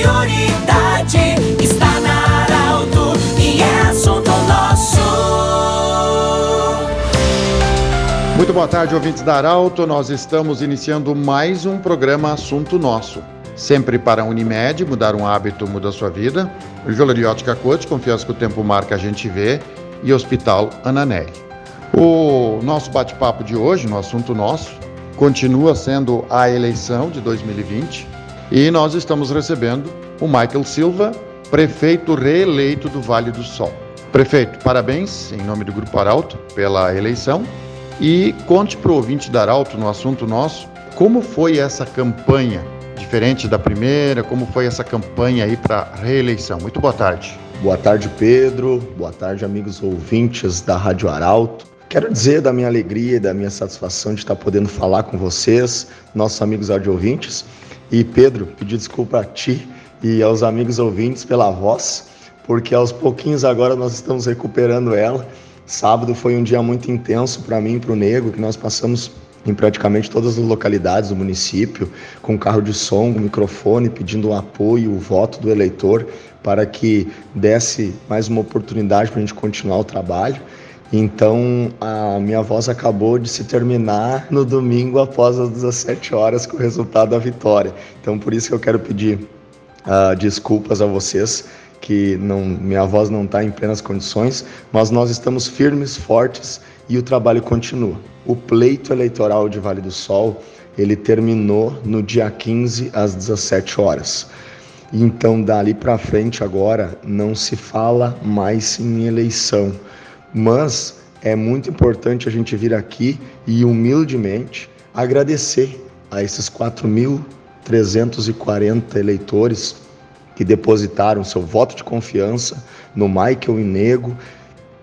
prioridade está na Arauto e é assunto nosso. Muito boa tarde, ouvintes da Arauto. Nós estamos iniciando mais um programa Assunto Nosso. Sempre para a Unimed, mudar um hábito muda a sua vida. Joleriótica Coach, confiança que o tempo marca, a gente vê. E Hospital Ananelli. O nosso bate-papo de hoje, no assunto nosso, continua sendo a eleição de 2020 e nós estamos recebendo o Michael Silva, prefeito reeleito do Vale do Sol. Prefeito, parabéns em nome do Grupo Arauto pela eleição e conte para o ouvinte da Arauto no assunto nosso como foi essa campanha diferente da primeira? Como foi essa campanha aí para reeleição? Muito boa tarde. Boa tarde, Pedro. Boa tarde, amigos ouvintes da Rádio Arauto. Quero dizer da minha alegria e da minha satisfação de estar podendo falar com vocês, nossos amigos audio ouvintes. E Pedro, pedir desculpa a ti e aos amigos ouvintes pela voz, porque aos pouquinhos agora nós estamos recuperando ela. Sábado foi um dia muito intenso para mim e para o Nego, que nós passamos em praticamente todas as localidades do município, com carro de som, microfone, pedindo o apoio, o voto do eleitor para que desse mais uma oportunidade para a gente continuar o trabalho. Então a minha voz acabou de se terminar no domingo após as 17 horas com o resultado da vitória. Então por isso que eu quero pedir uh, desculpas a vocês que não, minha voz não está em plenas condições, mas nós estamos firmes, fortes e o trabalho continua. O pleito eleitoral de Vale do Sol, ele terminou no dia 15 às 17 horas. Então, dali para frente agora não se fala mais em eleição, mas é muito importante a gente vir aqui e humildemente agradecer a esses 4.340 eleitores que depositaram seu voto de confiança no Michael Inego,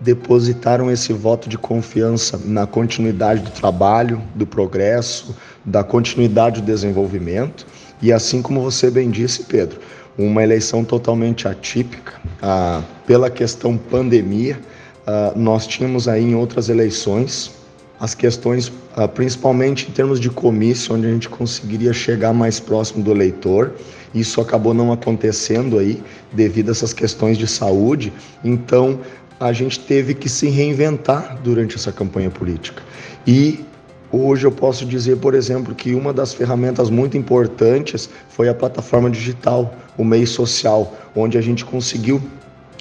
depositaram esse voto de confiança na continuidade do trabalho, do progresso, da continuidade do desenvolvimento. E assim como você bem disse, Pedro, uma eleição totalmente atípica ah, pela questão pandemia. Ah, nós tínhamos aí em outras eleições as questões, ah, principalmente em termos de comício, onde a gente conseguiria chegar mais próximo do eleitor. Isso acabou não acontecendo aí devido a essas questões de saúde. Então, a gente teve que se reinventar durante essa campanha política. E hoje eu posso dizer, por exemplo, que uma das ferramentas muito importantes foi a plataforma digital, o meio social, onde a gente conseguiu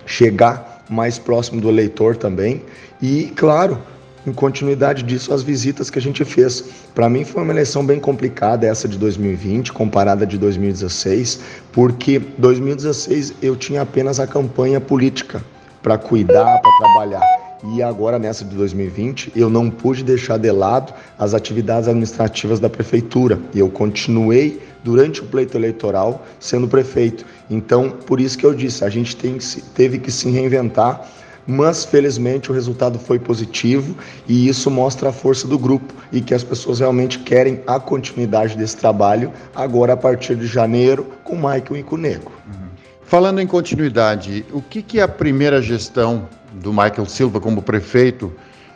chegar mais próximo do eleitor também. E, claro, em continuidade disso, as visitas que a gente fez. Para mim foi uma eleição bem complicada essa de 2020, comparada de 2016, porque 2016 eu tinha apenas a campanha política para cuidar, para trabalhar. E agora, nessa de 2020, eu não pude deixar de lado as atividades administrativas da prefeitura. E eu continuei, durante o pleito eleitoral, sendo prefeito. Então, por isso que eu disse, a gente tem, teve que se reinventar, mas felizmente o resultado foi positivo e isso mostra a força do grupo e que as pessoas realmente querem a continuidade desse trabalho agora a partir de janeiro com Michael e com o Nego. Uhum. Falando em continuidade, o que, que a primeira gestão do Michael Silva como prefeito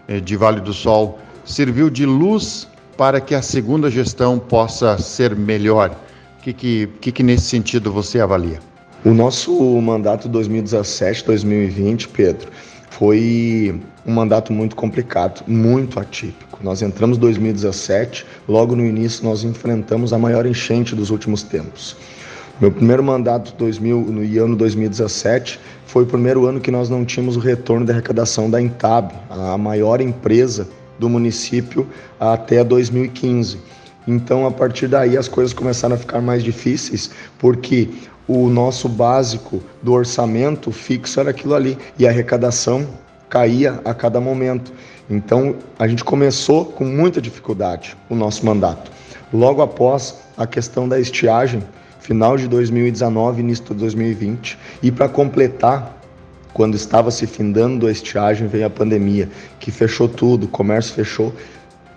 eh, de Vale do Sol serviu de luz para que a segunda gestão possa ser melhor? O que, que, que, nesse sentido você avalia? O nosso mandato 2017-2020, Pedro, foi um mandato muito complicado, muito atípico. Nós entramos em 2017, logo no início nós enfrentamos a maior enchente dos últimos tempos. Meu primeiro mandato 2000, no ano 2017 foi o primeiro ano que nós não tínhamos o retorno da arrecadação da Intab, a maior empresa do município até 2015. Então, a partir daí, as coisas começaram a ficar mais difíceis, porque o nosso básico do orçamento fixo era aquilo ali e a arrecadação caía a cada momento. Então, a gente começou com muita dificuldade o nosso mandato. Logo após a questão da estiagem, final de 2019, início de 2020. E para completar, quando estava se findando a estiagem, veio a pandemia, que fechou tudo, o comércio fechou,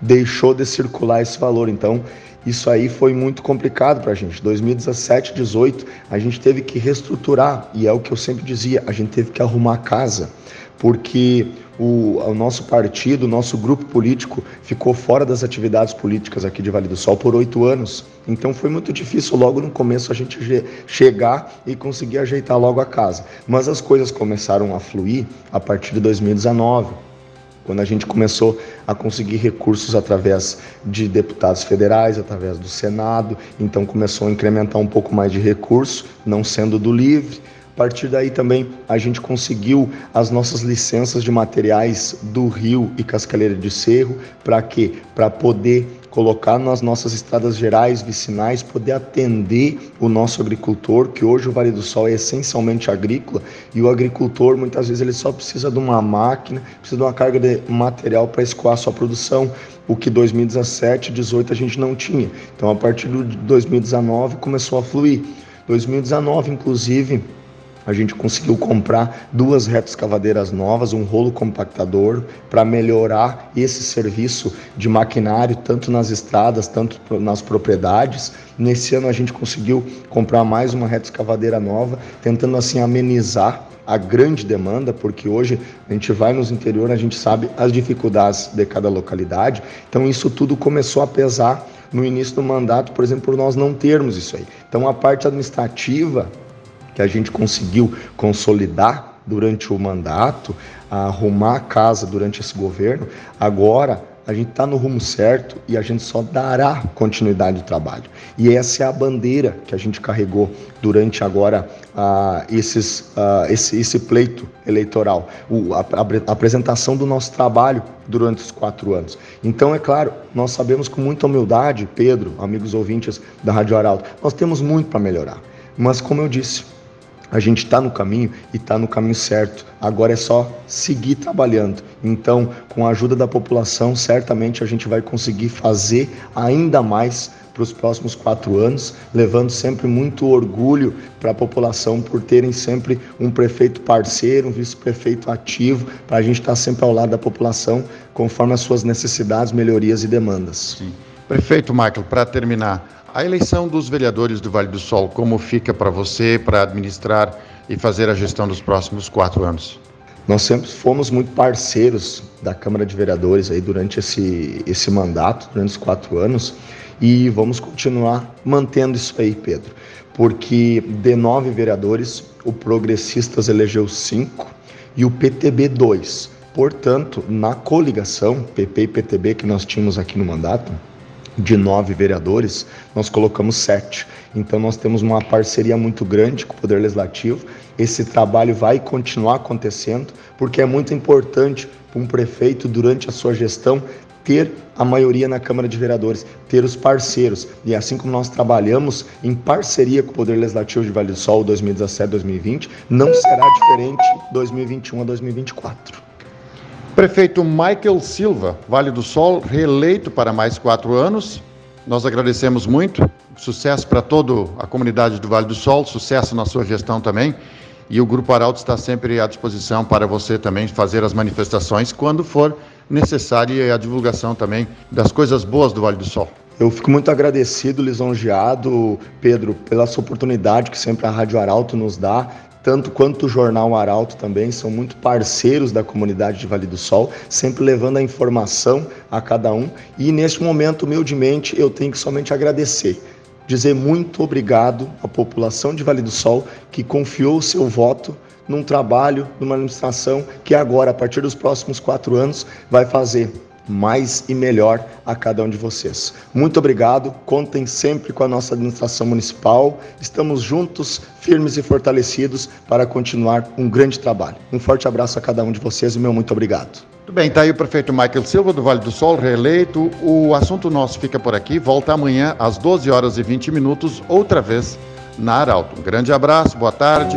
deixou de circular esse valor. Então, isso aí foi muito complicado para a gente. 2017, 18, a gente teve que reestruturar, e é o que eu sempre dizia, a gente teve que arrumar a casa, porque o, o nosso partido, o nosso grupo político ficou fora das atividades políticas aqui de Vale do Sol por oito anos. Então foi muito difícil logo no começo a gente chegar e conseguir ajeitar logo a casa. Mas as coisas começaram a fluir a partir de 2019 quando a gente começou a conseguir recursos através de deputados federais, através do Senado, então começou a incrementar um pouco mais de recurso, não sendo do livre. A partir daí também a gente conseguiu as nossas licenças de materiais do Rio e Cascaleira de Cerro, para quê? Para poder colocar nas nossas estradas gerais, vicinais, poder atender o nosso agricultor, que hoje o Vale do Sol é essencialmente agrícola, e o agricultor muitas vezes ele só precisa de uma máquina, precisa de uma carga de material para escoar a sua produção, o que 2017, 2018 a gente não tinha. Então a partir de 2019 começou a fluir. 2019, inclusive, a gente conseguiu comprar duas retas cavadeiras novas, um rolo compactador para melhorar esse serviço de maquinário tanto nas estradas, tanto nas propriedades. Nesse ano a gente conseguiu comprar mais uma reta escavadeira nova, tentando assim amenizar a grande demanda, porque hoje a gente vai nos interior, a gente sabe as dificuldades de cada localidade. Então isso tudo começou a pesar no início do mandato, por exemplo, por nós não termos isso aí. Então a parte administrativa que a gente conseguiu consolidar durante o mandato, arrumar a casa durante esse governo, agora a gente está no rumo certo e a gente só dará continuidade ao trabalho. E essa é a bandeira que a gente carregou durante agora uh, esses, uh, esse, esse, pleito eleitoral, o, a, a, apresentação do nosso trabalho durante os quatro anos. Então, é claro, nós sabemos com muita humildade, Pedro, amigos ouvintes da Rádio Arauto, nós temos muito para melhorar. Mas, como eu disse, a gente está no caminho e está no caminho certo. Agora é só seguir trabalhando. Então, com a ajuda da população, certamente a gente vai conseguir fazer ainda mais para os próximos quatro anos, levando sempre muito orgulho para a população por terem sempre um prefeito parceiro, um vice-prefeito ativo, para a gente estar tá sempre ao lado da população, conforme as suas necessidades, melhorias e demandas. Sim. Prefeito Michael, para terminar, a eleição dos vereadores do Vale do Sol, como fica para você para administrar e fazer a gestão dos próximos quatro anos? Nós sempre fomos muito parceiros da Câmara de Vereadores aí durante esse, esse mandato, durante os quatro anos, e vamos continuar mantendo isso aí, Pedro, porque de nove vereadores, o Progressistas elegeu cinco e o PTB dois. Portanto, na coligação PP e PTB que nós tínhamos aqui no mandato, de nove vereadores, nós colocamos sete. Então nós temos uma parceria muito grande com o Poder Legislativo. Esse trabalho vai continuar acontecendo, porque é muito importante para um prefeito, durante a sua gestão, ter a maioria na Câmara de Vereadores, ter os parceiros. E assim como nós trabalhamos em parceria com o Poder Legislativo de Vale do Sol 2017-2020, não será diferente 2021 a 2024. Prefeito Michael Silva, Vale do Sol, reeleito para mais quatro anos. Nós agradecemos muito. Sucesso para toda a comunidade do Vale do Sol, sucesso na sua gestão também. E o Grupo Arauto está sempre à disposição para você também fazer as manifestações quando for necessária e a divulgação também das coisas boas do Vale do Sol. Eu fico muito agradecido, lisonjeado, Pedro, pela sua oportunidade que sempre a Rádio Arauto nos dá tanto quanto o Jornal Arauto também, são muito parceiros da comunidade de Vale do Sol, sempre levando a informação a cada um. E neste momento, humildemente, eu tenho que somente agradecer, dizer muito obrigado à população de Vale do Sol que confiou o seu voto num trabalho, numa administração que agora, a partir dos próximos quatro anos, vai fazer mais e melhor a cada um de vocês. Muito obrigado, contem sempre com a nossa administração municipal. Estamos juntos, firmes e fortalecidos para continuar um grande trabalho. Um forte abraço a cada um de vocês e meu muito obrigado. Muito bem, está aí o prefeito Michael Silva do Vale do Sol, reeleito. O assunto nosso fica por aqui. Volta amanhã às 12 horas e 20 minutos, outra vez na Arauto. Um grande abraço, boa tarde.